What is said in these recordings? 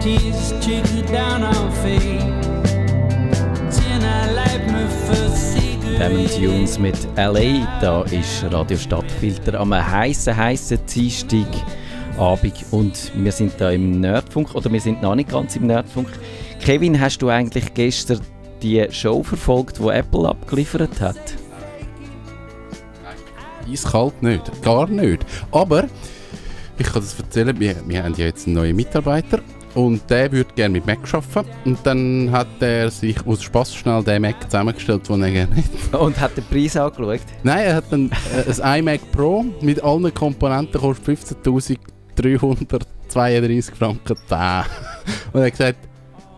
tears trickle down our face. Then I light my first Lemon cigarette. Tunes mit LA. Da ist Radio Stadtfilter am heißen, heißen Dienstagabend und wir sind da im Nerdfunk oder wir sind noch nicht ganz im Nerdfunk. Kevin, hast du eigentlich gestern die Show verfolgt, die Apple abgeliefert hat? Eiskalt nicht, gar nicht. Aber ich kann das erzählen, wir, wir haben ja jetzt einen neuen Mitarbeiter und der würde gerne mit Mac arbeiten. Und dann hat er sich aus Spaß schnell den Mac zusammengestellt, den er gerne hätte. Und hat den Preis angeschaut? Nein, er hat dann äh, ein iMac Pro mit allen Komponenten, kostet 15.332 Franken. Und er hat gesagt,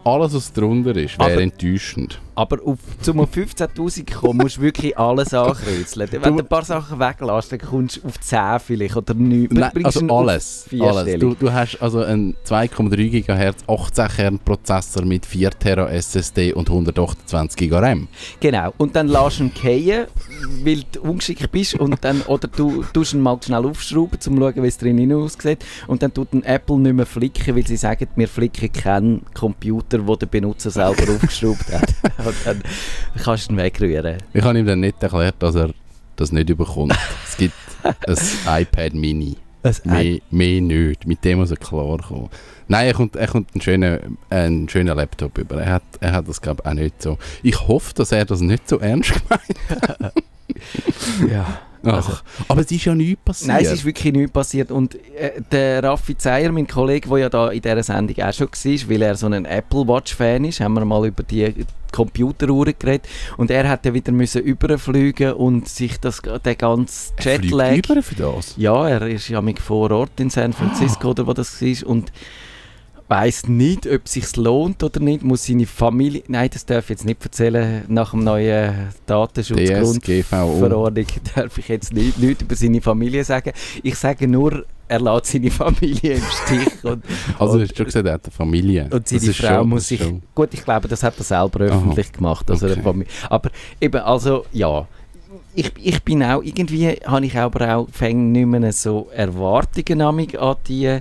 alles was drunter ist, wäre Aber- enttäuschend. Aber auf, zum auf 15'000 kommen, musst du wirklich alles ankreuzeln. Wenn du ein paar Sachen weglässt, dann kommst du auf 10 vielleicht oder 9. Nein, also alles. alles. Du, du hast also einen 2,3 GHz 18 Kern Prozessor mit 4 Tera SSD und 128 GB RAM. Genau. Und dann lässt du ihn fallen, weil du ungeschickt bist. Und dann, oder du tust ihn mal schnell aufschrauben, um zu schauen, wie es drinnen aussieht. Und dann tut ein Apple nicht mehr flicken, weil sie sagen, wir flicken keinen Computer, den der Benutzer selber aufgeschraubt hat. Und dann kannst du ihn wegrühren. Ich habe ihm dann nicht erklärt, dass er das nicht überkommt. es gibt ein iPad Mini. Mehr, mehr nicht. Mit dem muss er klarkommen. Nein, er kommt, er kommt einen, schönen, einen schönen Laptop über. Er hat, er hat das, glaube ich, auch nicht so. Ich hoffe, dass er das nicht so ernst gemeint Ja. Hat. Also- Ach, aber es ist ja nichts passiert. Nein, es ist wirklich nichts passiert. Und äh, der Raffi Zeyer, mein Kollege, der ja da in dieser Sendung auch schon war, weil er so ein Apple Watch-Fan ist, haben wir mal über die Computeruhren geredet. Und er hat dann wieder müssen überfliegen und sich das, den ganzen Er Jetlag... über für das. Ja, er ist ja mit vor Ort in San Francisco oder wo das war. Und weiß nicht, ob es sich lohnt oder nicht. Muss seine Familie... Nein, das darf ich jetzt nicht erzählen. Nach dem neuen Datenschutzgrundverordnung darf ich jetzt nicht, nichts über seine Familie sagen. Ich sage nur, er lässt seine Familie im Stich. Und, Also, und, du hast schon gesagt, er hat eine Familie. und seine Frau schon- muss sich... schon- Gut, ich glaube, das hat er selber öffentlich gemacht. Also Okay. Aber eben, also ja... Ich, ich bin auch, irgendwie habe ich aber auch fäng nicht mehr so Erwartungen an die,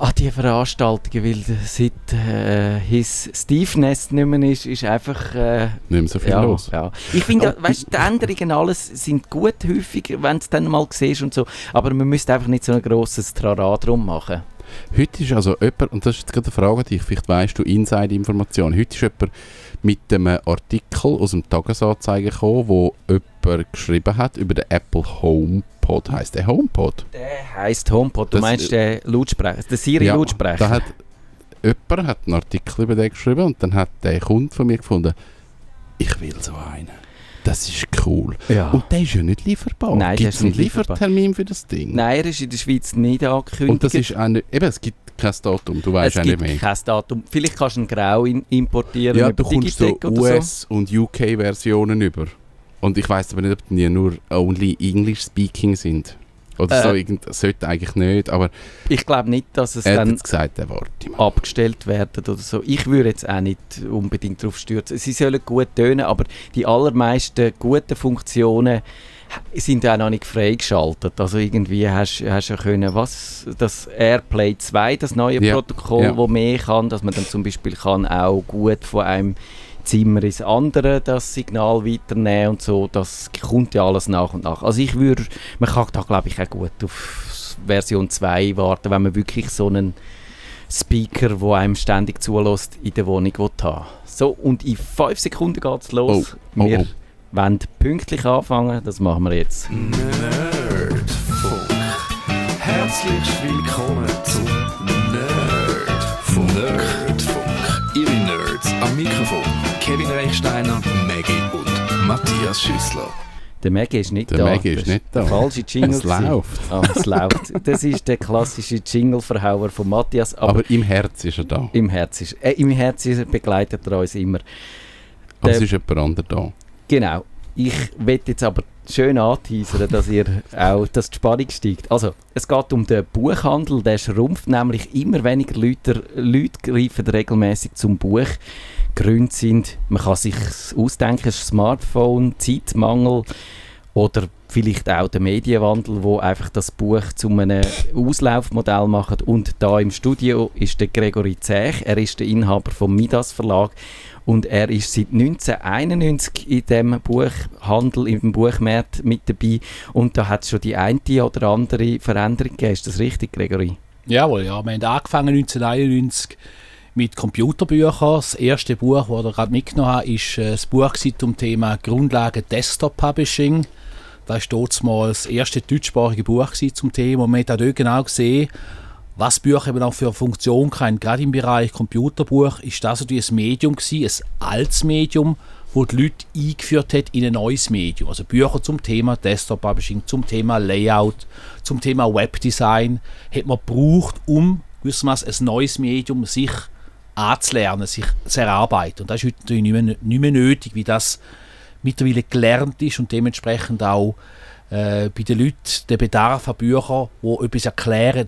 an die Veranstaltungen, weil seit äh, his Steve Nest nicht mehr ist, ist einfach... Äh, Nicht mehr so viel ja, los. ja. Ich finde, weißt, die Änderungen alles sind gut häufig, wenn du es dann mal siehst und so, aber man müsste einfach nicht so ein grosses Trara drum machen. Heute ist also jemand, und das ist jetzt gerade eine Frage an dich, vielleicht weißt du Inside-Informationen. Heute ist jemand mit einem Artikel aus dem Tagesanzeiger gekommen, wo jemand geschrieben hat über den Apple HomePod. Heißt der HomePod? Der heisst HomePod, du Das- meinst den Lautsprecher, den Siri-Lautsprecher. Da hat jemand hat einen Artikel über den geschrieben und dann hat der Kunde von mir gefunden, ich will so einen. Das ist cool. ja. Und der ist ja nicht lieferbar. Nein, Gibt es einen nicht lieferbar. Liefertermin für das Ding? Nein, er ist in der Schweiz nicht angekündigt. Und das ist nicht, eben, es gibt kein Datum, du weißt es auch nicht gibt mehr. kein Datum. Vielleicht kannst du einen Grau in, importieren Ja, du kommst so oder so. US- und UK-Versionen über. Und ich weiß aber nicht, ob die nur only English-speaking sind. Oder Äh. so, irgend, sollte eigentlich nicht, aber Ich glaube nicht, dass es dann gesagt, abgestellt werden oder so. Ich würde jetzt auch nicht unbedingt darauf stürzen. Sie sollen gut tönen, aber die allermeisten guten Funktionen sind auch noch nicht freigeschaltet. Also irgendwie hast du ja können, was, das Airplay 2, das neue Ja, Protokoll, ja. wo mehr kann, dass man dann zum Beispiel kann auch gut von einem Zimmer ins andere das Signal weiternehmen und so, das kommt ja alles nach und nach. Also ich würde, man kann da glaube ich auch gut auf Version 2 warten, wenn man wirklich so einen Speaker, der einem ständig zulässt, in der Wohnung haben So, und in 5 Sekunden geht es los. Oh, wir oh. Wollen pünktlich anfangen, das machen wir jetzt. Nerdfunk. Herzlich willkommen zum Nerdfunk. Nerdfunk. Ihre Nerds am Mikrofon. Kevin Reichsteiner, Maggie und Matthias Schüssler. Der Maggie ist nicht Der da. Maggie ist Das nicht da. Der falsche Jingle. Es läuft. Ah, es läuft. Das ist der klassische Jingle-Verhauer von Matthias, aber, Aber, im Herz ist er da. im Herz ist, äh, im Herz ist er, begleitet er uns immer. Aber Der- es ist jemand anderer da. Genau. Ich will jetzt aber schön anteasern, dass ihr auch, dass die Spannung steigt. Also, es geht um den Buchhandel, der schrumpft nämlich immer weniger Leute, Leute greifen regelmäßig zum Buch. Gründe sind, man kann sich ausdenken, Smartphone, Zeitmangel oder vielleicht auch der Medienwandel, wo einfach das Buch zu einem Auslaufmodell macht. Und da im Studio ist der Gregory Zech, er ist der Inhaber vom Midas Verlag und er ist seit 1991 in dem Buchhandel, im Buchmarkt mit dabei und da hat es schon die eine oder andere Veränderung gegeben. Ist das richtig, Gregory? Jawohl, ja. Wir haben angefangen 1991 mit Computerbüchern. Das erste Buch, das ich gerade mitgenommen habe, ist äh, das Buch zum Thema Grundlagen Desktop Publishing. Das war dort das erste deutschsprachige Buch zum Thema. Und man hat auch dort genau gesehen, was Bücher eben auch für eine Funktion haben. Gerade im Bereich Computerbuch ist das natürlich ein Medium gewesen, ein altes Medium, wo die Leute eingeführt hat in ein neues Medium. Also Bücher zum Thema Desktop Publishing, zum Thema Layout, zum Thema Webdesign hat man gebraucht, um gewissermaßen ein neues Medium sich anzulernen, sich zu erarbeiten. Und das ist heute natürlich nicht mehr, nicht mehr nötig, wie das mittlerweile gelernt ist und dementsprechend auch äh, bei den Leuten der Bedarf an Büchern, die etwas erklären,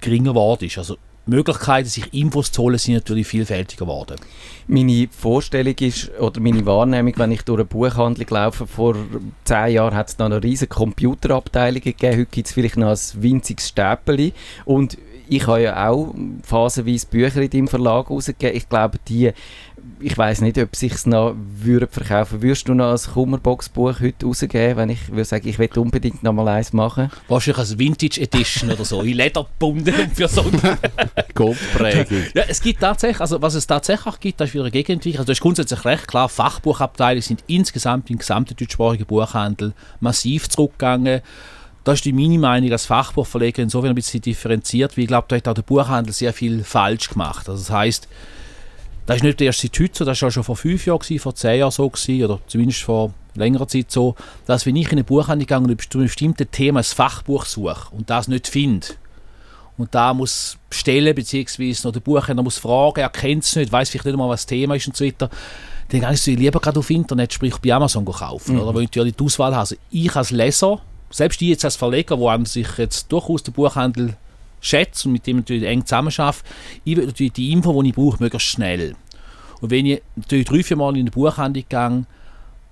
geringer geworden ist. Also Möglichkeiten, sich Infos zu holen, sind natürlich vielfältiger geworden. Meine Vorstellung ist, oder meine Wahrnehmung, wenn ich durch eine Buchhandlung laufe, vor zehn Jahren hat es noch eine riesige Computerabteilung gegeben, heute gibt es vielleicht noch ein winziges Stäppeli und ich habe ja auch phasenweise Bücher in deinem Verlag rausgegeben. Ich glaube, die, ich weiß nicht, ob sich noch würde verkaufen. Würdest du noch ein Kummerbox-Buch heute rausgeben, wenn ich würde sagen, ich will unbedingt noch mal eins machen? Wahrscheinlich als Vintage Edition oder so, in Leder gebunden für so Goldprägung. ja, es gibt tatsächlich, also was es tatsächlich gibt, das ist wieder eine Gegenentwicklung. Also das ist grundsätzlich recht klar, Fachbuchabteile sind insgesamt im gesamten deutschsprachigen Buchhandel massiv zurückgegangen. Das ist die meine Meinung als Fachbuchverleger insofern ein bisschen differenziert, weil ich glaube, da hat auch der Buchhandel sehr viel falsch gemacht. Also das heißt, das ist nicht erst seit heute so, das war schon vor fünf Jahren, gewesen, vor zehn Jahren so, gewesen, oder zumindest vor längerer Zeit so, dass wenn ich in eine Buchhandlung gehe und zu einem bestimmten Thema ein Fachbuch suche und das nicht finde, und da muss bestellen, beziehungsweise noch der Buchhändler muss fragen, er kennt es nicht, weiß vielleicht nicht mal, was das Thema ist und so weiter, dann gehe ich lieber gerade auf Internet, sprich bei Amazon kaufen, mhm. oder, wo ich natürlich die Auswahl habe. Also ich als Leser selbst ich jetzt als Verleger, wo sich jetzt durchaus den Buchhandel schätze und mit dem natürlich eng zusammenarbeite, ich will natürlich die Info, die ich brauche, möglichst schnell. Und wenn ich natürlich drei, vier Mal in die Buchhandlung gehe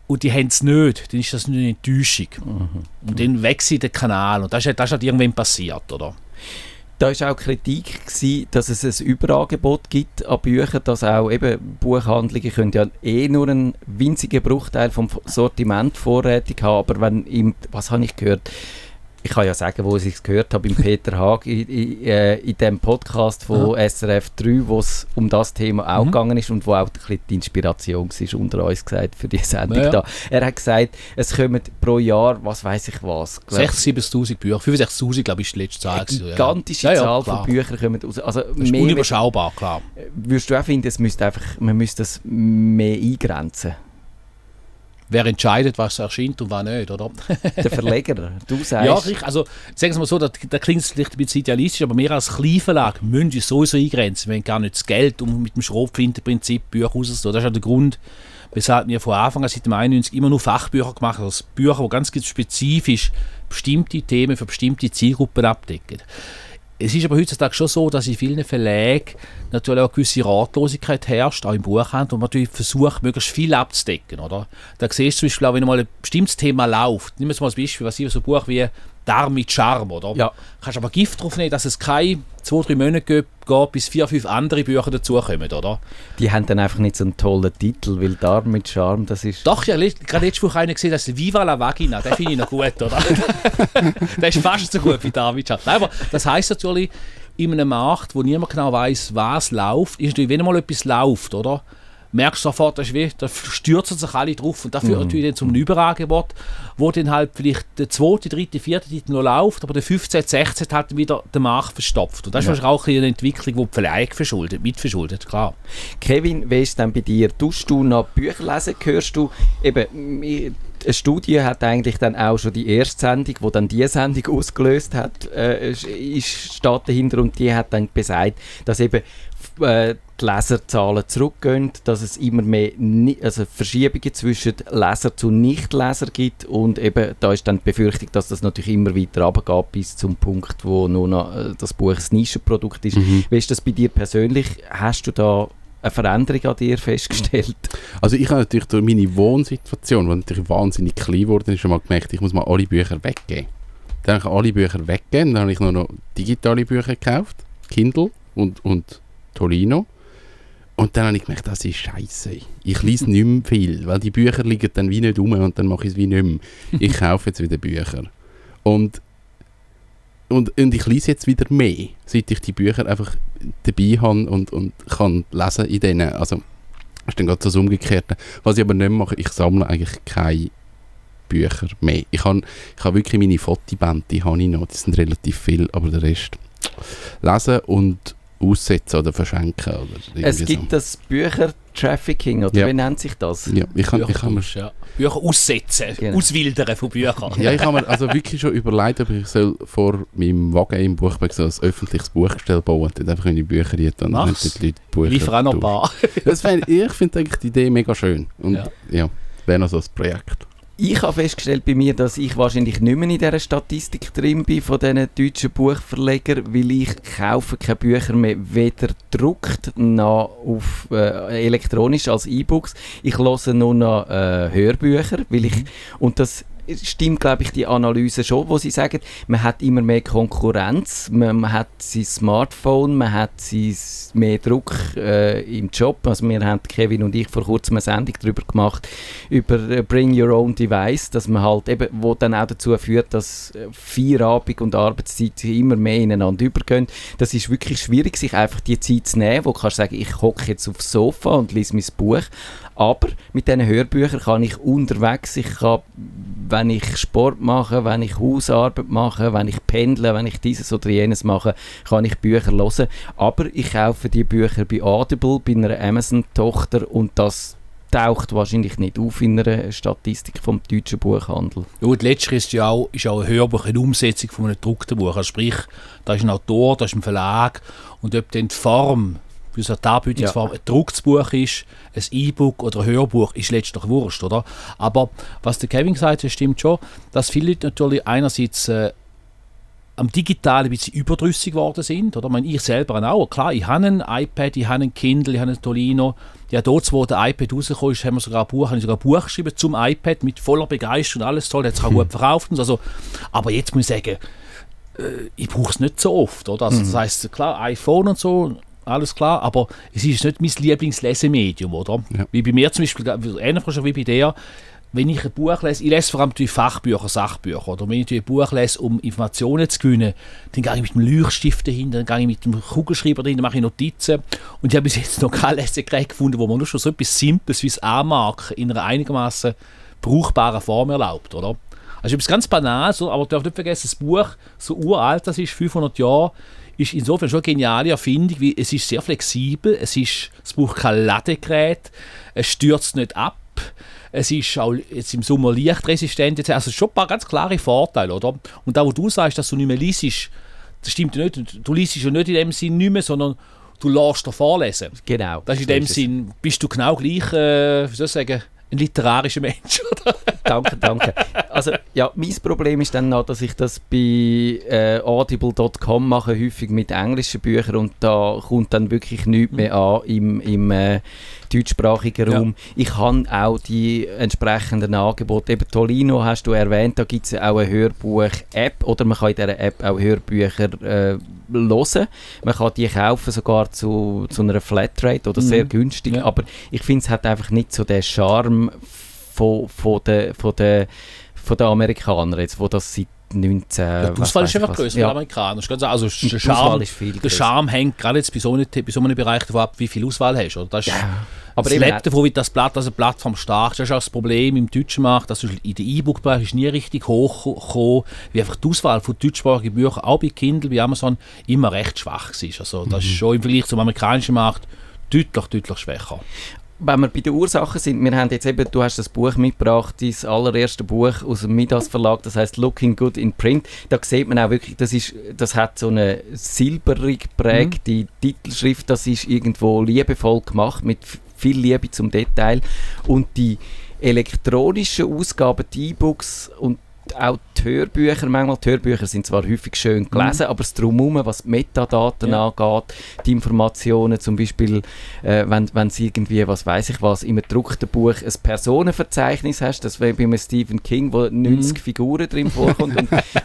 und die haben es nicht, dann ist das eine Enttäuschung. Mhm. Und dann wechsle ich den Kanal und das ist, das ist halt irgendwann passiert, oder? Da war auch Kritik, gewesen, dass es ein Überangebot gibt an Büchern, dass auch eben Buchhandlungen können ja eh nur einen winzigen Bruchteil vom Sortiment vorrätig haben, aber wenn im, was habe ich gehört, ich kann ja sagen, wo ich es gehört habe, im Peter Haag, in, in, äh, in dem Podcast von ja. SRF 3, wo es um das Thema auch mhm. gegangen ist und wo auch die Inspiration war, unter uns gesagt, für die Sendung ja. da. Er hat gesagt, es kommen pro Jahr, was weiß ich was. 6'000, 7'000 Bücher, 65'000 glaube ich ist die letzte Zahl. Eine gigantische ja. Zahl von Büchern kommen raus. Also das ist unüberschaubar, klar. Würdest du auch finden, es müsste einfach, man müsste das mehr eingrenzen? Wer entscheidet, was erscheint und was nicht, oder? Der Verleger, du sagst. Ja, richtig. Also, sagen wir mal so, da, da klingt es vielleicht ein bisschen idealistisch, aber wir als Kleinverlag müssen uns sowieso eingrenzen. Wir haben gar nicht das Geld, um mit dem Schrotflintenprinzip Bücher rauszulassen. Das ist ja der Grund, weshalb wir von Anfang an seit dem 91 immer nur Fachbücher gemacht haben. Also Bücher, die ganz spezifisch bestimmte Themen für bestimmte Zielgruppen abdecken. Es ist aber heutzutage schon so, dass in vielen Verlagen natürlich auch eine gewisse Ratlosigkeit herrscht, auch im Buchhandel, und man natürlich versucht, möglichst viel abzudecken. Oder? Da siehst du zum Beispiel auch, wenn mal ein bestimmtes Thema läuft, nimm jetzt mal als Beispiel, was ich so ein Buch wie Darm mit Charme, oder? Ja. Kannst aber Gift drauf nehmen, dass es keine zwei, drei Monate geht, bis vier, fünf andere Bücher dazukommen, oder? Die haben dann einfach nicht so einen tollen Titel, weil Darm mit Charme, das ist... Doch, ja, gerade letzte Woche einen gesehen, das ist Viva la Vagina, den finde ich noch gut, oder? der ist fast so gut wie Darm mit Charme. Nein, aber das heisst natürlich, in einem Markt, wo niemand genau weiß, was läuft, ist natürlich, wenn mal etwas läuft, oder? Merkst sofort, das ist wie, da stürzen sich alle drauf. Und das führt mhm. natürlich dann zum Überangebot, wo dann halt vielleicht der zweite, dritte, vierte Titel noch läuft, aber der 15., 16. halt wieder den Markt verstopft. Und das ja. ist auch eine Entwicklung, die die Verleih verschuldet, mitverschuldet, klar. Kevin, wie ist es denn bei dir? Tust du noch Bücher lesen? Hörst du eben eine Studie hat eigentlich dann auch schon die erste Sendung, die dann diese Sendung ausgelöst hat, äh, ist, steht dahinter und die hat dann gesagt, dass eben äh, die Leserzahlen zurückgehen, dass es immer mehr also Verschiebungen zwischen Leser zu Nichtleser gibt und eben da ist dann die Befürchtung, dass das natürlich immer weiter runtergeht bis zum Punkt, wo nur noch äh, das Buch ein Nischenprodukt ist. Mhm. Wie ist das bei dir persönlich? Hast du da eine Veränderung an dir festgestellt? Also ich habe natürlich durch meine Wohnsituation, die natürlich wahnsinnig klein geworden ist, schon mal gemerkt, ich muss mal alle Bücher weggeben. Dann habe ich alle Bücher weggegeben, dann habe ich nur noch digitale Bücher gekauft, Kindle und, und Tolino. Und dann habe ich gemerkt, das ist scheiße. Ich lese nicht mehr viel, weil die Bücher liegen dann wie nicht rum und dann mache ich es wie nicht mehr. Ich kaufe jetzt wieder Bücher. Und, und, und ich lese jetzt wieder mehr, seit ich die Bücher einfach dabei habe und, und kann lesen in denen. Also, ist dann gerade das Umgekehrte. Was ich aber nicht mache, ich sammle eigentlich keine Bücher mehr. Ich habe ich hab wirklich meine Fotobände, die habe ich noch, die sind relativ viel, aber der Rest lesen und aussetzen oder verschenken. Oder Es gibt das Bücher-Trafficking, oder Ja. wie nennt sich das? so. Ja, ich kann, ich kann mir, Bücher, ja. Bücher aussetzen, Genau. auswildern von Büchern. ja, ich habe mir also wirklich schon überlegt, ob ich soll vor meinem Wagen im Buchberg so ein öffentliches Buchgestell bauen und dort einfach meine Bücher und dann Mach's. die Leute Bücher Liefer auch noch ein paar. Das fänd, ich finde eigentlich die Idee mega schön. Und Ja. ja, wäre noch so ein Projekt. Ich habe festgestellt bei mir, dass ich wahrscheinlich nicht mehr in dieser Statistik drin bin von diesen deutschen Buchverlegern, weil ich kaufe keine Bücher mehr weder gedruckt noch auf, äh, elektronisch als E-Books. Ich höre nur noch äh, Hörbücher, weil ich, und das stimmt, glaube ich, die Analyse schon, wo sie sagen, man hat immer mehr Konkurrenz, man, man hat sein Smartphone, man hat sein, mehr Druck äh, im Job. Also wir haben, Kevin und ich, vor kurzem eine Sendung darüber gemacht, über äh, Bring Your Own Device, dass man halt eben, wo dann auch dazu führt, dass äh, Feierabend und Arbeitszeit immer mehr ineinander übergehen. Das ist wirklich schwierig, sich einfach die Zeit zu nehmen, wo du kannst sagen, ich hocke jetzt aufs Sofa und lese mein Buch. Aber mit diesen Hörbüchern kann ich unterwegs, ich kann, wenn ich Sport mache, wenn ich Hausarbeit mache, wenn ich pendle, wenn ich dieses oder jenes mache, kann ich Bücher hören. Aber ich kaufe die Bücher bei Audible, bei einer Amazon-Tochter und das taucht wahrscheinlich nicht auf in einer Statistik vom deutschen Buchhandel. Ja, und letztlich ist ja auch, ist auch ein Hörbuch eine Umsetzung von einem gedruckten Buch. Also sprich, da ist ein Autor, da ist ein Verlag und ob dann die Form, wie so die Anbietungsform, ein gedrucktes Buch ist, ein E-Book oder ein Hörbuch, ist letztlich wurscht, oder? Aber was der Kevin gesagt hat, stimmt schon, dass viele Leute natürlich einerseits äh, am Digitalen ein bisschen überdrüssig geworden sind. Oder? Ich, meine, ich selber auch. Klar, ich habe ein iPad, ich habe ein Kindle, ich habe ein Tolino. Ja, dort, wo der iPad rausgekommen ist, haben wir sogar ein Buch, habe ich sogar ein Buch geschrieben zum iPad mit voller Begeisterung, alles toll, hat sich auch gut verkauft. Und so. also, aber jetzt muss ich sagen, äh, ich brauche es nicht so oft. Oder? Also, Das heisst, klar, iPhone und so, alles klar, aber es ist nicht mein Lieblingslesemedium, oder? Ja. Wie bei mir zum Beispiel, ähnlich schon wie bei dir, wenn ich ein Buch lese, ich lese vor allem Fachbücher, Sachbücher, oder wenn ich ein Buch lese, um Informationen zu gewinnen, dann gehe ich mit dem Leuchtstift dahin, dann gehe ich mit dem Kugelschreiber dahin, dann mache ich Notizen und ich habe bis jetzt noch kein Lesegerät gefunden, wo man nur schon so etwas Simples wie das Anmarken in einer einigermaßen brauchbaren Form erlaubt, oder? Also etwas ganz Banales, aber du darfst nicht vergessen, das Buch, so uralt das ist, 500 Jahre, ist insofern schon eine geniale Erfindung, weil es ist sehr flexibel, es, ist, es braucht kein Ladegerät, es stürzt nicht ab, es ist auch jetzt im Sommer lichtresistent, also schon ein paar ganz klare Vorteile, oder? Und da, wo du sagst, dass du nicht mehr liest, das stimmt nicht, du liest ja nicht in dem Sinn nicht mehr, sondern du lässt dir vorlesen. Genau. Das ist in dem es. Sinn, bist du genau gleich, äh, wie soll ich sagen, ein literarischer Mensch, oder? Danke, danke. Also ja, mein Problem ist dann noch, dass ich das bei äh, audible.com mache, häufig mit englischen Büchern und da kommt dann wirklich nichts mehr an im, im äh, deutschsprachigen Ja. Raum. Ich habe auch die entsprechenden Angebote. Eben Tolino hast du erwähnt, da gibt es auch eine Hörbuch-App oder man kann in dieser App auch Hörbücher äh, hören. Man kann die kaufen sogar zu, zu einer Flatrate oder sehr günstig, Ja. aber ich finde es hat einfach nicht so den Charme von, von den von der, von den Amerikanern jetzt, wo das seit 19... Ja, die Auswahl ist einfach größer bei den Ja, ganz- Also der Charme, der. Charme hängt gerade jetzt bei so, einem, bei so einem Bereich davon ab, wie viel Auswahl hast. Oder? Das ist, Ja. aber eben lebt davon, wie das Blatt, also Plattform stark ist. Das ist auch das Problem im deutschen Markt, dass in der E-Book-Bereich ist nie richtig hochgekommen, wie einfach die Auswahl von deutschsprachigen Büchern, auch bei Kindle, wie Amazon, immer recht schwach war. Also das ist schon im Vergleich zum amerikanischen Markt deutlich, deutlich schwächer. Wenn wir bei den Ursachen sind, wir haben jetzt eben, du hast das Buch mitgebracht, dein allererste Buch aus dem Midas Verlag, das heißt Looking Good in Print. Da sieht man auch wirklich, das, ist, das hat so eine silberig geprägte Titelschrift, das ist irgendwo liebevoll gemacht, mit viel Liebe zum Detail. Und die elektronischen Ausgaben, die E-Books und auch die Hörbücher, manchmal die Hörbücher sind zwar häufig schön gelesen, Mhm. aber das Drumherum, was die Metadaten Ja. angeht, die Informationen, zum Beispiel, äh, wenn, wenn es irgendwie, was weiß ich was, im gedruckten Buch ein Personenverzeichnis hast, das wäre bei einem Stephen King, wo 90 Mhm. Figuren drin vorkommt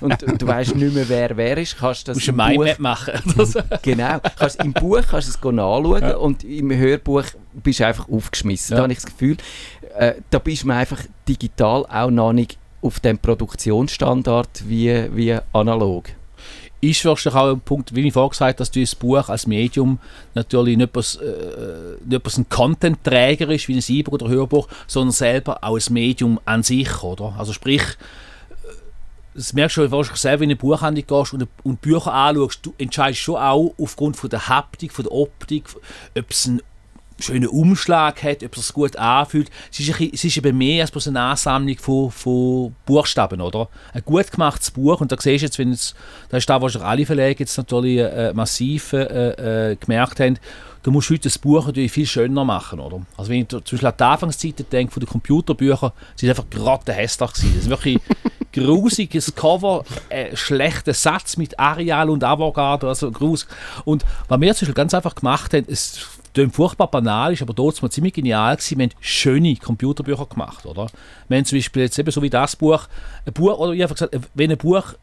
und, und du weißt nicht mehr, wer wer ist, kannst das musst im ein Buch machen. Genau. Kannst, Im Buch kannst du es go nachschauen Ja. und im Hörbuch bist du einfach aufgeschmissen. Ja. Da habe ich das Gefühl, äh, da bist du einfach digital auch noch nicht auf dem Produktionsstandard wie, wie analog. ist wahrscheinlich auch ein Punkt, wie ich vorher gesagt habe, dass das Buch als Medium natürlich nicht bloß, äh, nicht bloß ein Content-Träger ist, wie ein E-Book oder Hörbuch, sondern selber auch ein Medium an sich, oder? Also sprich, äh, das merkst du wahrscheinlich selber, wenn du in eine Buchhandlung gehst und, und Bücher anschaust, du entscheidest schon auch aufgrund von der Haptik, von der Optik, ob es einen schönen Umschlag hat, ob es sich gut anfühlt. Es ist, bisschen- es ist eben mehr als bloß eine Ansammlung von, von Buchstaben, oder? Ein gut gemachtes Buch, und da siehst du jetzt, wenn es, da ist da wahrscheinlich alle Verlage jetzt natürlich äh, massiv äh, äh, gemerkt haben, du musst heute das Buch natürlich viel schöner machen, oder? Also wenn ich zum Beispiel an die Anfangszeiten denke, von den Computerbüchern, sie sind einfach gerade hässlich gewesen. Das ist wirklich grusiges Cover, äh, schlechter Satz mit Areal und Avantgarde, also grus. Und was wir zum Beispiel ganz einfach gemacht haben, es klingt furchtbar banal, ist aber dort mal ziemlich genial gewesen, wir haben schöne Computerbücher gemacht, oder? Wir haben zum Beispiel jetzt eben so wie das Buch, ein Buch, oder ich habe gesagt, wenn ein Buch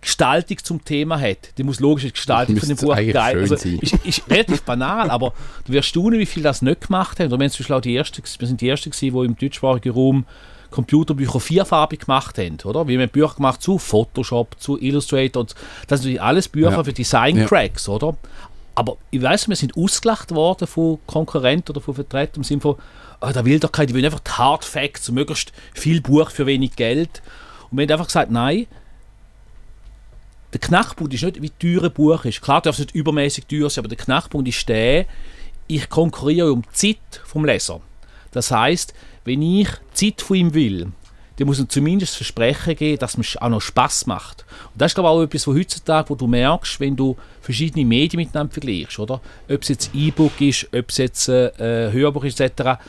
Gestaltung zum Thema hat, dann muss logisch die Gestaltung von dem Buch geil also, sein. ist, ist relativ banal, aber du wirst staunen, wie viel das nicht gemacht haben. Oder wir, haben zum Beispiel auch die erste, wir sind die Ersten, gewesen, die im deutschsprachigen Raum Computerbücher vierfarbig gemacht haben. Oder? Wir haben Bücher gemacht zu Photoshop, zu Illustrator. Und das sind natürlich alles Bücher Ja. für Design-Cracks, oder? Aber ich weiß, wir sind ausgelacht worden von Konkurrenten oder von Vertretern im Sinne von, oh, da will doch keiner, die wollen einfach die Hard Facts, möglichst viel Buch für wenig Geld. Und wir haben einfach gesagt, nein, der Knackpunkt ist nicht, wie teuer ein Buch ist. Klar darf es nicht übermäßig teuer sein, aber der Knackpunkt ist der, ich konkurriere um die Zeit vom Leser. Das heißt, wenn ich Zeit von ihm will, dann muss zumindest das Versprechen geben, dass es auch noch Spaß macht. Und das ist glaube ich auch etwas, wo heutzutage, wo du merkst, wenn du verschiedene Medien miteinander vergleichst, oder? Ob es jetzt E-Book ist, ob es jetzt äh, Hörbuch ist, etc.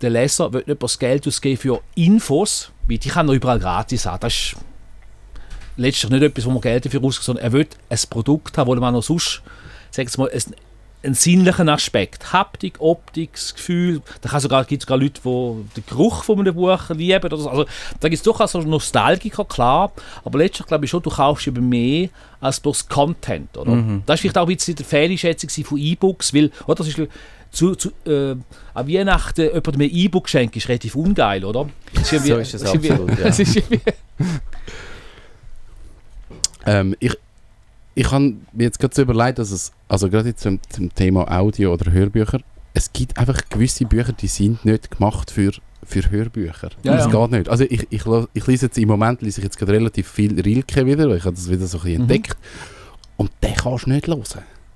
Der Leser wird nicht das Geld ausgeben für Infos, weil die kann er überall gratis haben. Das ist letztlich nicht etwas, wo man Geld dafür ausgibt, sondern er will ein Produkt haben, wo man noch sonst, sag mal, ein, einen sinnlichen Aspekt. Haptik, Optik, das Gefühl. Da gibt es sogar Leute, die den Geruch von einem Buch lieben. Oder so. Also, da gibt es durchaus so Nostalgiker, klar. Aber letztlich glaube ich schon, du kaufst eben mehr als bloß Content. Oder? Das war vielleicht auch ein bisschen die Fehleinschätzung von E-Books, weil, oder, das ist, zu, zu, äh, an Weihnachten jemandem ein E-Book schenken, ist relativ ungeil, oder? Das So ist es absolut, ja. ist Ähm, ich ich habe mir jetzt gerade so überlegt, dass es, also gerade jetzt zum, zum Thema Audio oder Hörbücher, es gibt einfach gewisse Bücher, die sind nicht gemacht für, für Hörbücher. Ja, das ja. geht nicht. Also ich, ich, ich lese jetzt im Moment lese ich jetzt gerade relativ viel Rilke wieder, weil ich habe das wieder so ein bisschen Mhm. entdeckt. Und den kannst du nicht hören.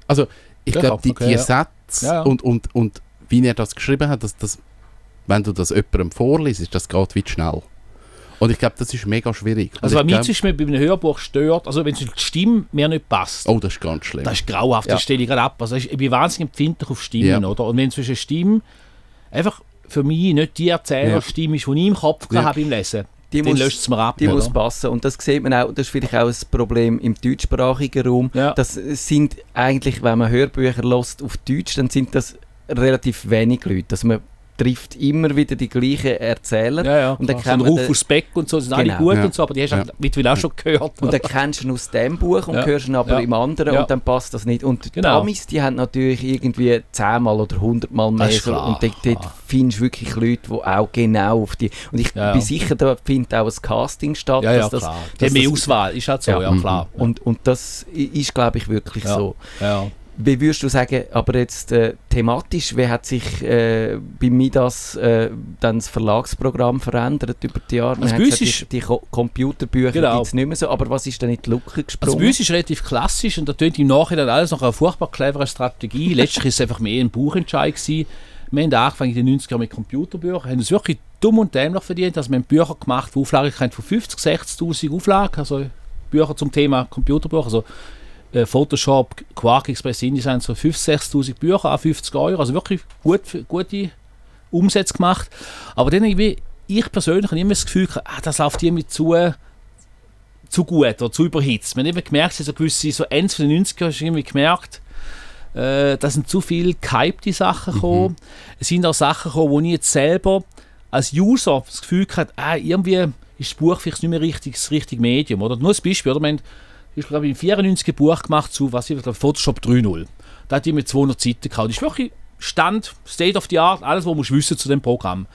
Also ich glaube, die, okay, die. Sätze Ja. Und, und, und wie er das geschrieben hat, dass das, wenn du das jemandem vorliest, das geht weit schnell. Und ich glaube, das ist mega schwierig. Und Also was mich zum Beispiel bei einem Hörbuch stört, also wenn die Stimme mir nicht passt, Oh, das ist ganz schlimm. das ist grauhaft, Ja. das stelle ich gerade ab. Also ich bin wahnsinnig empfindlich auf Stimmen, Ja. oder? Und wenn zwischen Stimmen einfach für mich nicht die Erzählerstimme ist, die ich im Kopf Ja. habe beim Lesen, Die dann muss- löscht es mir ab. Die oder? muss passen. Und das sieht man auch, das ist vielleicht auch ein Problem im deutschsprachigen Raum. Ja. Das sind eigentlich, wenn man Hörbücher lässt auf Deutsch, dann sind das relativ wenig Leute. Also man trifft immer wieder die gleichen Erzähler. ja, ja, Und dann so ein den- Rufus Beck und so, sind alle Genau. gut Ja. und so, aber die hast du Ja. mittlerweile auch schon gehört. Und dann kennst du ihn aus dem Buch und Ja. hörst ihn aber Ja. im anderen Ja. und dann passt das nicht. Und die Genau. Amis, die haben natürlich irgendwie zehnmal oder hundertmal mehr Das so, und dort, dort findest du wirklich Leute, die auch genau auf die... Und ich Ja, ja. bin sicher, da findet auch ein Casting statt. ja, ja, dass das, klar. Die dass haben mehr das- Auswahl, ist halt so, Ja. ja, klar. Und, und das ist, glaube ich, wirklich Ja. so. ja. Wie würdest du sagen, aber jetzt äh, thematisch, wie hat sich äh, bei mir das, äh, dann das Verlagsprogramm verändert über die Jahre? Also hat bei uns gesagt, die, die Ko- Computerbücher Genau. gibt es nicht mehr so, aber was ist denn in die Lücke gesprungen? Also bei uns ist relativ klassisch und da tönt im Nachhinein alles noch eine furchtbar clevere Strategie. Letztlich ist es einfach mehr ein Buchentscheid gewesen. Wir haben angefangen in den 90er Jahren mit Computerbüchern, haben es wirklich dumm und dämlich verdient. Also wir haben Bücher gemacht, die Auflagen hatten von 50, 60'000 Auflagen, also Bücher zum Thema Computerbücher, also äh, Photoshop, Quark Express, InDesign, so 50, 60'000 Bücher an 50 Euro, also wirklich gut, gute Umsätze gemacht. Aber dann irgendwie, ich persönlich habe immer das Gefühl, gehabt, ah, das läuft irgendwie zu zu gut oder zu überhitzt. Man hat eben gemerkt, so gewisse, so Ende der 90er hast du irgendwie gemerkt, äh, da sind zu viele gehypte Sachen gekommen. Es sind auch Sachen gekommen, wo ich jetzt selber als User das Gefühl hatte, ah, irgendwie ist das Buch vielleicht nicht mehr richtig, das richtige Medium. Oder? Nur ein Beispiel, oder? Haben, ich glaube, im 94 ein Buch gemacht zu, was ich glaube, Photoshop 3.0. Da hat die mit 200 Seiten gehabt. Das ist wirklich Stand, State of the Art, alles, was man wissen zu dem Programm.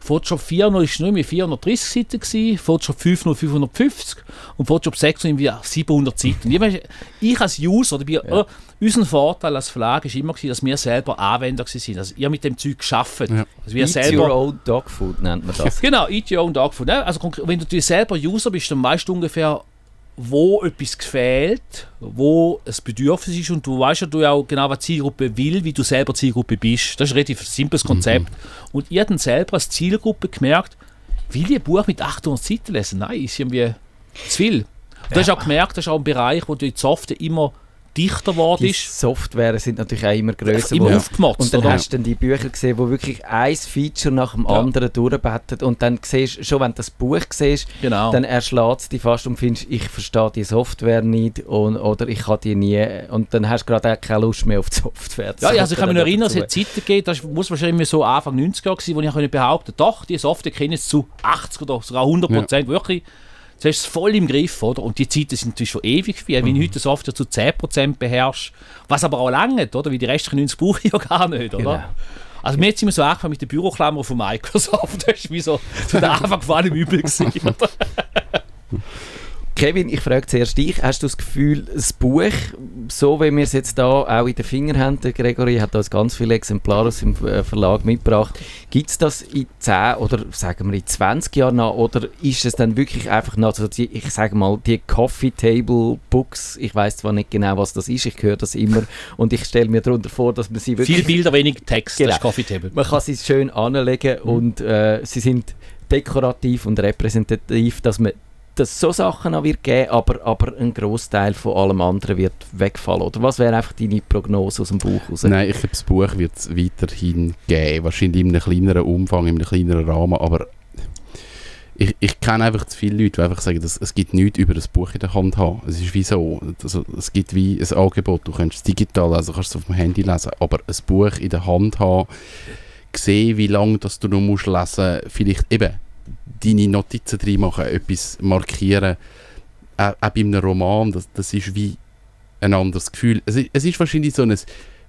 Photoshop 4.0 war nur mehr 430 Seiten, gewesen, Photoshop 5.0 550 und Photoshop 6.0 irgendwie 700 Seiten. Ich, ich als User, oder ja. äh, unser Vorteil als Verlag war immer, gewesen, dass wir selber Anwender waren. Also ihr mit dem Zeug geschafft. Ja. Also wir Eat selber, your own dog food nennt man das. Genau, eat your own dog food. ne? Also wenn du selber User bist, dann weißt du ungefähr, wo etwas gefällt, wo es Bedürfnis ist und du weißt ja du auch genau, was die Zielgruppe will, wie du selber Zielgruppe bist. Das ist ein relativ simples Konzept. Und ihr habt dann selber als Zielgruppe gemerkt, will ich ein Buch mit 800 Seiten lesen? Nein, ist irgendwie zu viel. Und du hast auch gemerkt, das ist auch ein Bereich, wo die Software immer dichter geworden Die ist. Software sind natürlich auch immer grösser. Immer wo- aufgemotzt, Und dann oder? hast du dann die Bücher gesehen, wo wirklich ein Feature nach dem Ja. anderen durchbettet und dann siehst schon wenn du das Buch siehst, Genau. dann erschlägt es dich fast und findest, ich verstehe die Software nicht und, oder ich kann die nie und dann hast du gerade auch keine Lust mehr auf die Software. Ja, ja, also ich kann mich noch erinnern, es hat Zeiten gegeben, das muss wahrscheinlich so Anfang 90er gewesen, wo ich konnte behaupten doch, die Software kenne ich zu 80 oder sogar 100 Prozent, wirklich. Du hast es voll im Griff, oder? Und die Zeiten sind natürlich schon ewig vorbei. Wenn ich heute Software zu 10% beherrsche, was aber auch lange, oder? Wie die restlichen 90 brauche ich ja gar nicht, oder? Genau. Also mir es immer so angefangen mit der Büroklammer von Microsoft. Das ist wie so zu der Anfang vor allem übel gewesen? Kevin, ich frage zuerst dich, hast du das Gefühl, das Buch, so wie wir es jetzt da auch in den Fingern haben, der Gregory hat uns ganz viele Exemplare aus dem äh, Verlag mitgebracht, gibt es das in 10 oder sagen wir in 20 Jahren noch, oder ist es dann wirklich einfach noch so, die, ich sage mal, die Coffee Table Books, ich weiß zwar nicht genau, was das ist, ich höre das immer und ich stelle mir darunter vor, dass man sie wirklich... Viele Bilder, wenig Text, Genau. das ist Coffee Table. Man kann sie schön anlegen und äh, sie sind dekorativ und repräsentativ, dass man dass so Sachen noch wird geben, aber, aber ein Großteil von allem anderen wird wegfallen. Oder was wäre einfach deine Prognose aus dem Buch raus? Nein, ich glaube, das Buch wird es weiterhin geben. Wahrscheinlich in einem kleineren Umfang, in einem kleineren Rahmen. Aber ich, ich kenne einfach zu viele Leute, die einfach sagen, dass es gibt nichts über das Buch in der Hand haben. Es ist wie so. Also, es gibt wie ein Angebot. Du kannst es digital lesen, kannst es auf dem Handy lesen. Aber ein Buch in der Hand haben, sehen, wie lange das du noch musst lesen vielleicht eben deine Notizen drin machen, etwas markieren. Auch, auch bei einem Roman, das, das ist wie ein anderes Gefühl. Es, ist- es ist wahrscheinlich so ein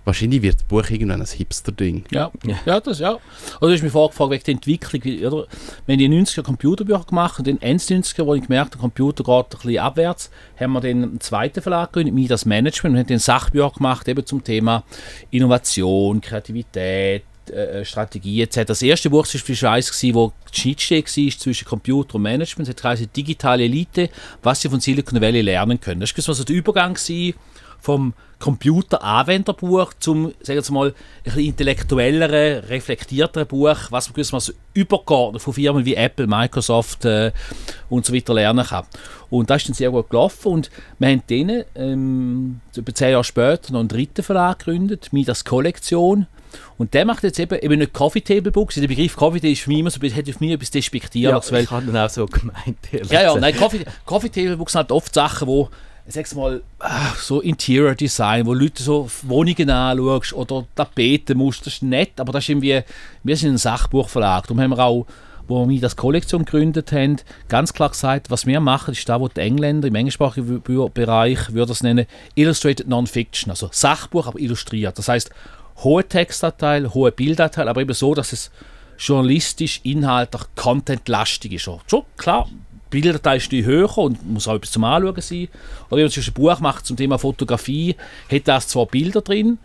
Wahrscheinlich wird das Buch irgendwann ein Hipster-Ding. Ja, Ja. ja. das ja. Oder du hast mich vorgefragt wegen der Entwicklung. Oder? Haben die 90er Computerbücher gemacht und in Ende 90er, wo ich gemerkt habe, der Computer geht ein bisschen abwärts, haben wir den einen zweiten Verlag gegründet, Midas Management, und haben den Sachbücher gemacht, eben zum Thema Innovation, Kreativität, äh, Strategie etc. Das erste Buch war beispielsweise, gewesen, wo die Schnittstelle war zwischen Computer und Management. Es hat geheißen Digitale Elite, was sie von Silicon Valley lernen können. Das war so der Übergang vom Computer-Anwenderbuch zum, sagen wir mal, ein intellektuelleren, reflektierteren Buch, was man gewissermaßen übergeordnet von Firmen wie Apple, Microsoft äh, und so weiter lernen kann. Und das ist dann sehr gut gelaufen und wir haben denen ähm, etwa zehn Jahre später noch einen dritten Verlag gegründet, Midas Kollektion. Und der macht jetzt eben, eben nicht Coffee Table Books. Der Begriff Coffee Table ist für mich immer so, hat auf mich etwas ja, Despektiertes, weil ich habe dann auch so gemeint. ja, ja, nein, Coffee, Coffee Table Books sind halt oft Sachen, wo, sag's mal, ah, so Interior Design, wo Leute so Wohnungen anschaust oder Tapetenmuster, das ist nett, aber das ist irgendwie, wir sind ein Sachbuchverlag, darum haben wir auch, wo wir das Kollektion gegründet haben, ganz klar gesagt, was wir machen, ist da, wo die Engländer im englischsprachigen Bereich, würde das nennen, Illustrated Non-Fiction, also Sachbuch, aber illustriert. Das heißt, hohe Textanteil, hohe Bildanteil, aber eben so, dass es journalistisch, inhaltlich, contentlastig ist. Schon klar, Bilderteil ist die höher und muss auch etwas zum Anschauen sein. Oder wenn man ein Buch macht zum Thema Fotografie, hat das zwar Bilder drin,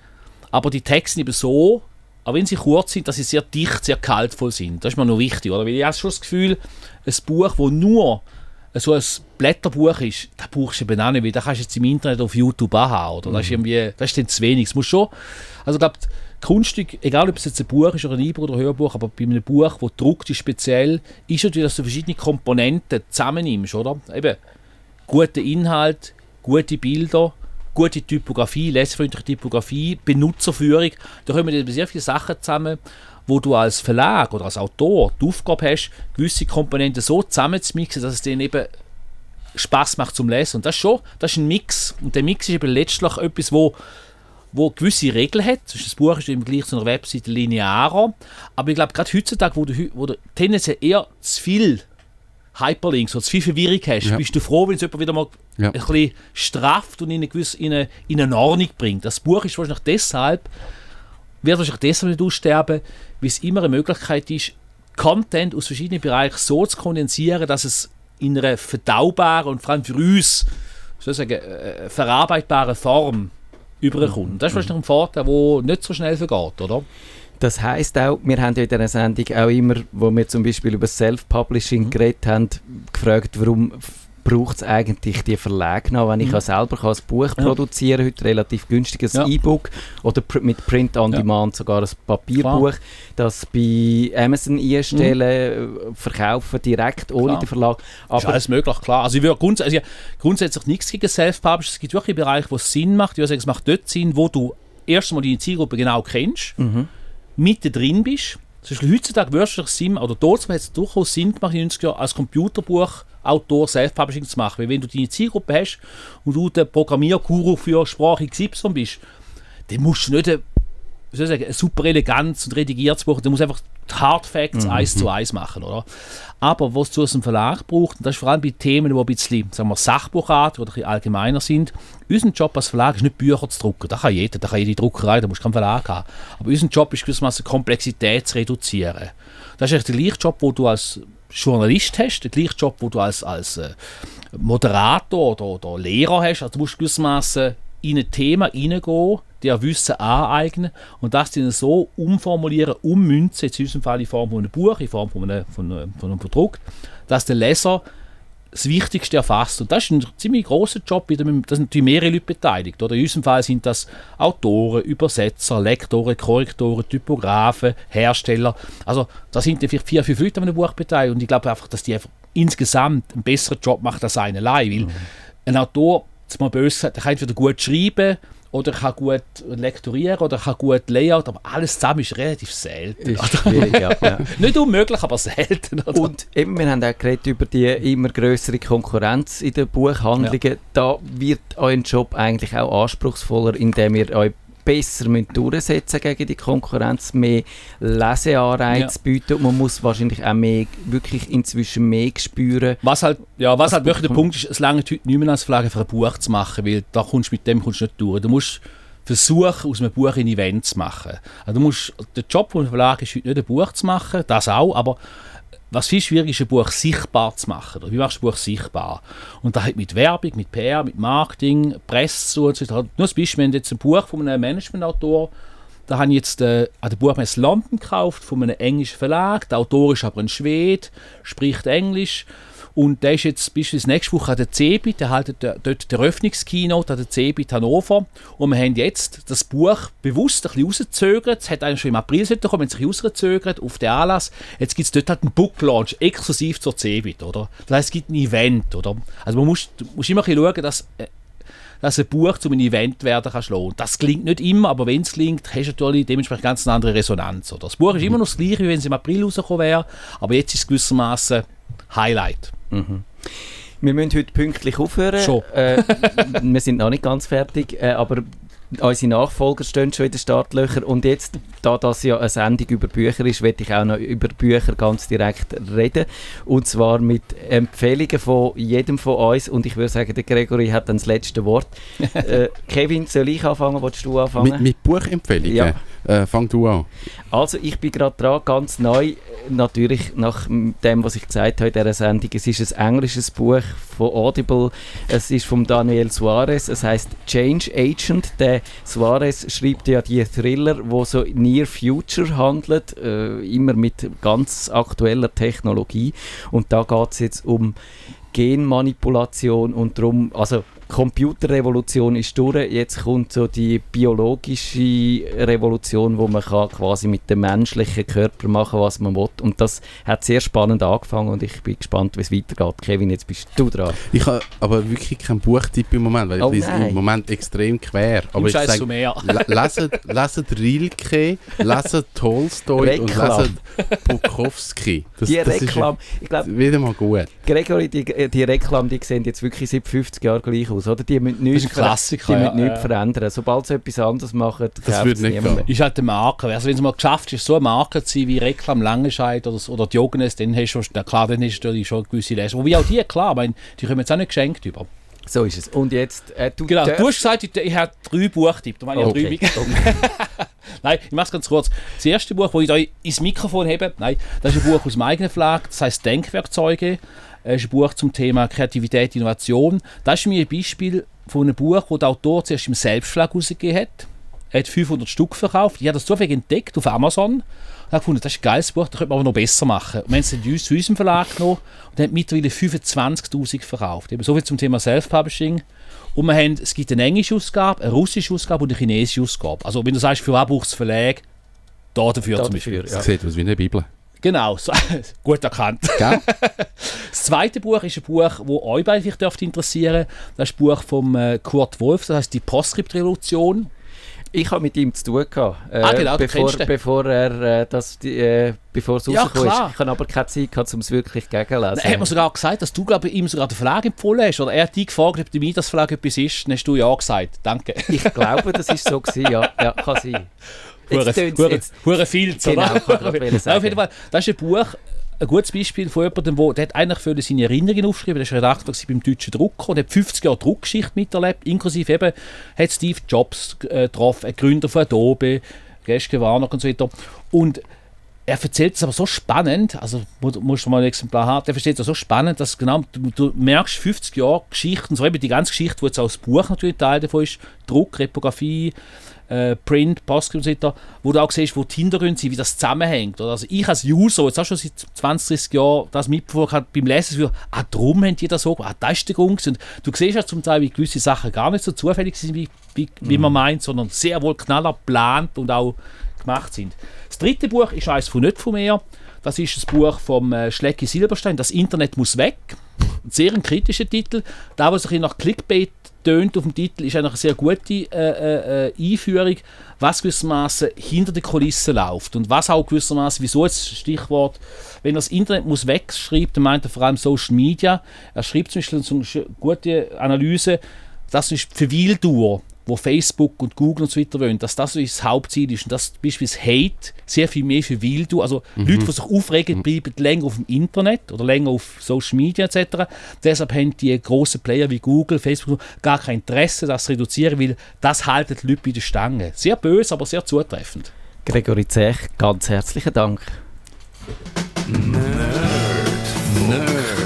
aber die Texte sind eben so, auch wenn sie kurz sind, dass sie sehr dicht, sehr kaltvoll sind. Das ist mir noch wichtig, oder? Weil ich habe schon das Gefühl, ein Buch, wo nur so ein Blätterbuch ist, das brauchst du eben auch nicht, weil das kannst du jetzt im Internet auf YouTube auch haben, oder? Das ist irgendwie, das ist dann zu wenig. Es muss schon, also ich glaube, Kunststück, egal ob es jetzt ein Buch ist oder ein E-Book oder ein Hörbuch, aber bei einem Buch, das gedruckt ist speziell, ist natürlich, dass du verschiedene Komponenten zusammennimmst, oder? Eben, guter Inhalt, gute Bilder, gute Typografie, lesefreundliche Typografie, Benutzerführung. Da kommen eben sehr viele Sachen zusammen, wo du als Verlag oder als Autor die Aufgabe hast, gewisse Komponenten so zusammenzumixen, dass es dann eben Spaß macht zum Lesen. Und das ist schon, das ist ein Mix. Und der Mix ist eben letztlich etwas, wo wo gewisse Regeln hat. Das Buch ist im Vergleich zu einer Webseite linearer. Aber ich glaube, gerade heutzutage, wo du, wo du tendenziell eher zu viel Hyperlinks oder zu viel Verwirrung hast, Ja. bist du froh, wenn es jemand wieder mal Ja. ein bisschen strafft und in eine, gewisse, in, eine, in eine Ordnung bringt. Das Buch ist wahrscheinlich deshalb, wird wahrscheinlich deshalb nicht aussterben, weil es immer eine Möglichkeit ist, Content aus verschiedenen Bereichen so zu kondensieren, dass es in einer verdaubaren und vor allem für uns sozusagen, äh, verarbeitbaren Form überkommt. Das ist wahrscheinlich ein Vorteil, der nicht so schnell vergeht, oder? Das heisst auch, wir haben ja in dieser Sendung auch immer, wo wir zum Beispiel über Self-Publishing geredet haben, gefragt, warum braucht es eigentlich die Verlage noch, wenn ich ja selber kann ein Buch Ja. produzieren heute relativ günstiges Ja. E-Book oder pr mit Print on Ja. Demand sogar ein Papierbuch, das bei Amazon einstellen, äh, verkaufen direkt ohne Klar. den Verlag. ist Aber alles möglich, klar. Also ich würde grunds also grundsätzlich nichts gegen Self-Publish. Es gibt wirklich Bereiche, wo es Sinn macht. Ich würde sagen, es macht dort Sinn, wo du erstmal deine Zielgruppe genau kennst, mitten drin bist. Zum Beispiel heutzutage du dich Sinn, oder dort hat es durchaus Sinn gemacht, in den 90er Jahren als Computerbuchautor Self-Publishing zu machen. Weil wenn du deine Zielgruppe hast und du der Programmierguru für Sprache XY bist, dann musst du nicht ein, wie soll ich sagen, ein super elegantes und redigiertes Buch, du musst einfach die Hard Facts eins zu eins machen, oder? Aber was du aus dem Verlag braucht, und das ist vor allem bei Themen, die ein bisschen, sagen wir, Sachbuchart oder ein bisschen allgemeiner sind, unser Job als Verlag ist nicht Bücher zu drucken, das kann jeder, das kann jede Druckerei, da musst du keinen Verlag haben. Aber unser Job ist gewissermaßen Komplexität zu reduzieren. Das ist eigentlich der gleiche Job, den du als Journalist hast, der gleiche Job, den du als, als äh, Moderator oder, oder Lehrer hast. Also du musst gewissermaßen in ein Thema hineingehen, dir Wissen aneignen und das dann so umformulieren, ummünzen, jetzt in unserem Fall in Form von einem Buch, in Form von einem, von einem, von einem Produkt, dass der Leser das Wichtigste erfasst. Und das ist ein ziemlich großer Job, da sind natürlich mehrere Leute beteiligt. Oder in unserem Fall sind das Autoren, Übersetzer, Lektoren, Korrektoren, Typografen, Hersteller. Also da sind vielleicht vier, fünf Leute an einem Buch beteiligt und ich glaube einfach, dass die einfach insgesamt einen besseren Job machen als einer allein. Weil ein Autor, jetzt mal böse gesagt, der kann entweder gut schreiben oder er kann gut lektorieren oder er kann gut Layout, aber alles zusammen ist relativ selten. ist ja, ja. Nicht unmöglich, aber selten. Oder? Und eben, wir haben auch geredet über die immer größere Konkurrenz in den Buchhandlungen. Da wird euer Job eigentlich auch anspruchsvoller, indem ihr euch besser durchsetzen gegen die Konkurrenz, mehr Leseanreiz Ja. bieten und man muss wahrscheinlich auch mehr, wirklich inzwischen mehr spüren. Was halt, ja, was halt wirklich der Punkt ist, es lange heute nicht mehr als Verlage für ein Buch zu machen, weil da kommst du mit dem kommst du nicht durch. Du musst versuchen, aus einem Buch ein Event zu machen. Also du musst, der Job von einem Verlag ist heute nicht ein Buch zu machen, das auch, aber was viel schwieriger ist, ein Buch sichtbar zu machen. Oder Wie machst du ein Buch sichtbar? Und da hat mit Werbung, mit PR, mit Marketing, Presse zu und so weiter. Nur als Beispiel, wenn du jetzt ein Buch von einem Managementautor da habe ich jetzt äh, an der Buchmesse London gekauft, von einem englischen Verlag. Der Autor ist aber ein Schwede, spricht Englisch. Und der ist jetzt beispielsweise nächste Woche an der CeBIT, der haltet dort der Eröffnungskeynote an der CeBIT Hannover. Und wir haben jetzt das Buch bewusst ein bisschen rausgezögert. Es hätte eigentlich schon im April kommen, wenn es sich rausgezögert auf den Anlass. Jetzt gibt es dort halt einen Book Launch, exklusiv zur CeBIT, oder? Das heißt, es gibt ein Event, oder? Also man muss, du musst immer ein bisschen schauen, dass äh, dass ein Buch zu einem Event werden kann schlagen. Das klingt nicht immer, aber wenn es klingt, hast du natürlich dementsprechend ganz eine andere Resonanz. Oder? Das Buch ist immer noch das gleiche, wie wenn es im April rausgekommen wäre, aber jetzt ist es gewissermaßen Highlight. Wir müssen heute pünktlich aufhören. Schon. Äh, wir sind noch nicht ganz fertig, äh, aber unsere Nachfolger stehen schon in den Startlöchern. Und jetzt, da das ja eine Sendung über Bücher ist, werde ich auch noch über Bücher ganz direkt reden. Und zwar mit Empfehlungen von jedem von uns. Und ich würde sagen, der Gregory hat dann das letzte Wort. äh, Kevin, soll ich anfangen? Willst du anfangen? Mit, mit Buchempfehlungen? Ja. Äh, fang du an. Also ich bin gerade dran, ganz neu, natürlich nach dem, was ich gesagt habe in dieser Sendung. Es ist ein englisches Buch von Audible. Es ist von Daniel Suarez. Es heißt Change Agent. Der Suarez schreibt ja die Thriller, wo so Near Future handelt, äh, immer mit ganz aktueller Technologie. Und da geht es jetzt um Genmanipulation und darum, also Computerrevolution ist durch, jetzt kommt so die biologische Revolution, wo man kann quasi mit dem menschlichen Körper machen, was man will. Und das hat sehr spannend angefangen und ich bin gespannt, wie es weitergeht. Kevin, jetzt bist du dran. Ich habe aber wirklich keinen Buchtipp im Moment, weil Oh ich lese im Moment extrem quer. Aber Im ich sage, leset, leset Rilke, leset Tolstoi und leset Bukowski. Das, Die das ist Reklam, ich glaube, wieder mal gut. Gregory, die, die Reklam, die sehen jetzt wirklich seit 50 Jahren gleich aus, oder? Die müssen nichts, ein Klassiker, die ja, müssen nichts ja. verändern. Sobald sie etwas anderes machen, Das würde es nicht gehen. mehr. Ist halt eine Marke. Also wenn es mal geschafft ist, so eine Marke zu sein wie Reklam Langenscheid oder, oder Diogenes, dann hast du schon, na klar, dann hast du schon gewisse Leser. Wobei auch die, klar, ich meine, die kommen jetzt auch nicht geschenkt über. So ist es. Und jetzt, äh, du Genau, du hast gesagt, ich, ich habe drei Buchtipps. Da meine ich Okay. drei. Nein, ich mache es ganz kurz. Das erste Buch, das ich da ins Mikrofon habe, nein, das ist ein Buch aus dem eigenen Verlag, das heißt Denkwerkzeuge. Es ist ein Buch zum Thema Kreativität, Innovation. Das ist mir ein Beispiel von einem Buch, das der Autor zuerst im Selbstschlag rausgegeben hat. Er hat 500 Stück verkauft. Ich habe das zufällig entdeckt auf Amazon und habe gefunden, das ist ein geiles Buch, das könnte man aber noch besser machen. Und wir haben es dann zu unserem Verlag genommen und haben mittlerweile 25'000 verkauft. Eben so viel zum Thema Self-Publishing. Und wir haben, es gibt eine englische Ausgabe, eine russische Ausgabe und eine chinesische Ausgabe. Also wenn du sagst, für was brauchst du Verlag, da dafür zum Beispiel. dafür, ja. Das sieht aus wie eine Bibel. Genau, so, gut erkannt. Gell? Das zweite Buch ist ein Buch, das euch beide vielleicht dürfte interessieren. Das ist ein Buch von äh, Kurt Wolf, das heißt die Postscript-Revolution. Ich habe mit ihm zu tun gehabt, äh, Ah, genau, bevor, bevor er äh, das, die, äh, bevor es Ja, rausgekommen klar. ist. Ich habe aber keine Zeit gehabt, um es wirklich gegenlesen. Er hat mir sogar gesagt, dass du glaube ihm sogar den Verlag empfohlen hast. Oder er hat dich gefragt, ob der Midas Verlag etwas ist. Dann hast du ja gesagt. Danke. ich glaube, das ist so gewesen, ja. Ja, kann sein. Hure hure- hure Filz, Genau, auf jeden Fall, das ist ein Buch, ein gutes Beispiel von jemandem, der, der hat eigentlich für seine Erinnerungen aufgeschrieben, der war Redakteur beim Deutschen Drucker und hat 50 Jahre Druckgeschichte miterlebt, inklusive eben hat Steve Jobs äh, getroffen, ein Gründer von Adobe, Geske Warnock und so weiter. Und er erzählt es aber so spannend, also mu- musst du mal ein Exemplar haben, der erzählt es so spannend, dass genau, du, du merkst 50 Jahre Geschichten, so eben die ganze Geschichte, wo jetzt auch das Buch natürlich Teil davon ist, Druck, Repografie, äh, Print, Postscript und so weiter, wo du auch siehst, wo die Hintergründe sind, wie das zusammenhängt. Oder? Also ich als User, jetzt auch schon seit 20, 30 Jahren das mitbekommen habe, beim Lesen, für, ah, darum haben die das so gemacht, ah, das ist der Grund. Und du siehst ja zum Teil, wie gewisse Sachen gar nicht so zufällig sind, wie, wie, wie man meint, sondern sehr wohl knaller geplant und auch gemacht sind. Das dritte Buch ist eines von nicht von mir. Das ist das Buch vom äh, Schlecki Silberstein, Das Internet muss weg. Ein sehr ein kritischer Titel. Da, was bisschen nach Clickbait tönt auf dem Titel, ist eigentlich eine sehr gute äh, äh, äh, Einführung, was gewissermaßen hinter den Kulissen läuft und was auch gewissermaßen, wieso jetzt Stichwort, wenn das Internet muss weg schreibt, dann meint er vor allem Social Media. Er schreibt zum Beispiel eine gute Analyse, das ist die Verweildauer, wo Facebook und Google und so weiter wollen, dass das so das Hauptziel ist und dass beispielsweise Hate sehr viel mehr Verweildauer, also Leute, die sich aufregen, bleiben länger auf dem Internet oder länger auf Social Media etc. Deshalb haben die grossen Player wie Google, Facebook gar kein Interesse, das zu reduzieren, weil das halten die Leute bei der Stange. Sehr böse, aber sehr zutreffend. Gregory Zech, ganz herzlichen Dank. Nerdfunk.